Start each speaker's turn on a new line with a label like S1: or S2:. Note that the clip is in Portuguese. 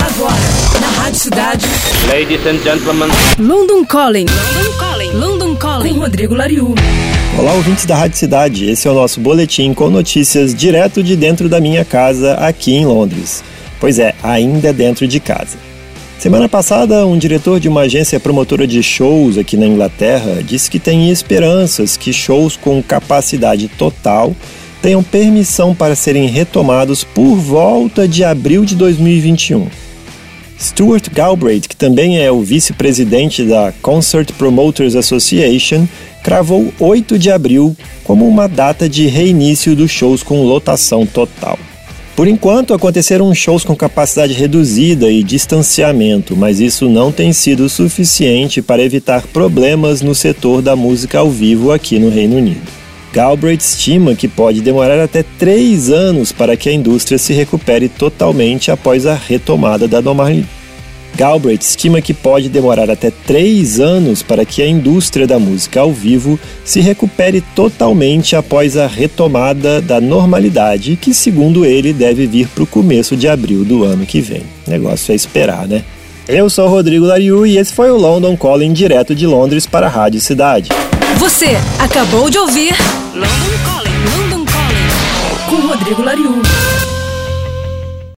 S1: Agora, na Rádio Cidade.
S2: Ladies and gentlemen.
S1: London Calling. London Calling. London Calling. Com Rodrigo Lariu.
S3: Olá, ouvintes da Rádio Cidade. Esse é o nosso boletim com notícias direto de dentro da minha casa aqui em Londres. Pois é, ainda dentro de casa. Semana passada, um diretor de uma agência promotora de shows aqui na Inglaterra disse que tem esperanças que shows com capacidade total tenham permissão para serem retomados por volta de abril de 2021. Stuart Galbraith, que também é o vice-presidente da Concert Promoters Association, cravou 8 de abril como uma data de reinício dos shows com lotação total. Por enquanto, aconteceram shows com capacidade reduzida e distanciamento, mas isso não tem sido suficiente para evitar problemas no setor da música ao vivo aqui no Reino Unido. Galbraith estima que pode demorar até três anos para que a indústria se recupere totalmente após a retomada da normalidade Galbraith estima que pode demorar até três anos para que a indústria da música ao vivo se recupere totalmente após a retomada da normalidade, que, segundo ele, deve vir para o começo de abril do ano que vem. O negócio é esperar, né? Eu sou Rodrigo Lariu e esse foi o London Calling direto de Londres para a Rádio Cidade.
S1: Você acabou de ouvir London Calling, London Calling com Rodrigo Lariu.